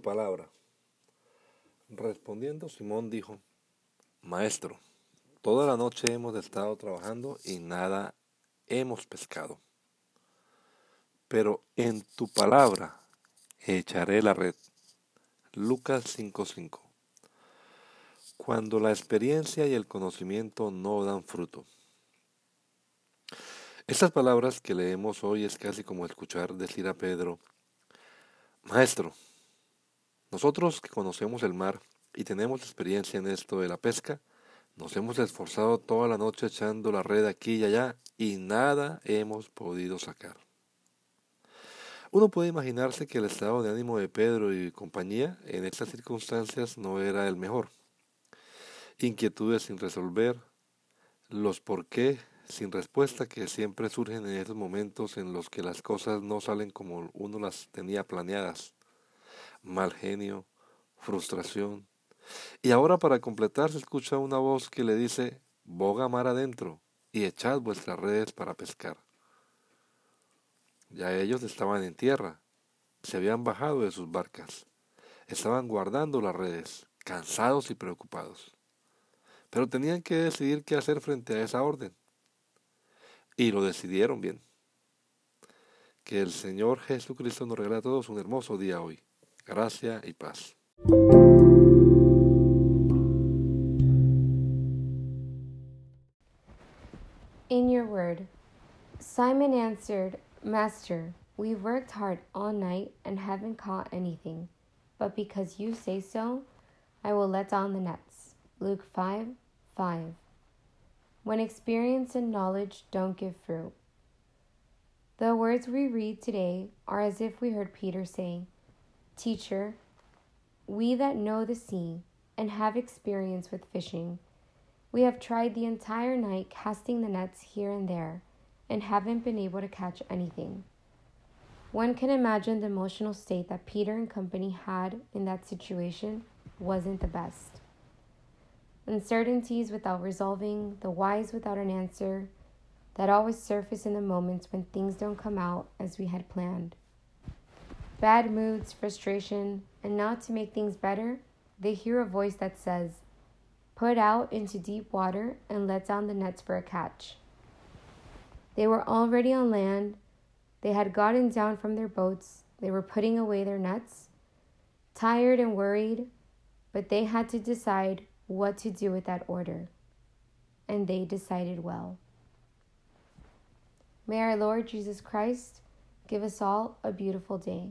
Palabra. Respondiendo, Simón dijo, Maestro, toda la noche hemos estado trabajando y nada hemos pescado. Pero en tu palabra echaré la red. Lucas 5:5. Cuando la experiencia y el conocimiento no dan fruto. Estas palabras que leemos hoy es casi como escuchar decir a Pedro, Maestro, nosotros que conocemos el mar y tenemos experiencia en esto de la pesca, nos hemos esforzado toda la noche echando la red aquí y allá y nada hemos podido sacar. Uno puede imaginarse que el estado de ánimo de Pedro y compañía en estas circunstancias no era el mejor. Inquietudes sin resolver, los por qué sin respuesta que siempre surgen en esos momentos en los que las cosas no salen como uno las tenía planeadas mal genio, frustración. Y ahora para completar se escucha una voz que le dice, boga mar adentro y echad vuestras redes para pescar. Ya ellos estaban en tierra, se habían bajado de sus barcas, estaban guardando las redes, cansados y preocupados. Pero tenían que decidir qué hacer frente a esa orden. Y lo decidieron bien. Que el Señor Jesucristo nos regale a todos un hermoso día hoy. Gracia y paz. In your word, Simon answered, Master, we've worked hard all night and haven't caught anything, but because you say so, I will let down the nets. Luke 5 5. When experience and knowledge don't give fruit. The words we read today are as if we heard Peter say, Teacher, we that know the sea and have experience with fishing, we have tried the entire night casting the nets here and there and haven't been able to catch anything. One can imagine the emotional state that Peter and company had in that situation wasn't the best. Uncertainties without resolving, the whys without an answer, that always surface in the moments when things don't come out as we had planned bad moods, frustration, and not to make things better, they hear a voice that says, Put out into deep water and let down the nets for a catch. They were already on land. They had gotten down from their boats. They were putting away their nets, tired and worried, but they had to decide what to do with that order. And they decided well. May our Lord Jesus Christ give us all a beautiful day.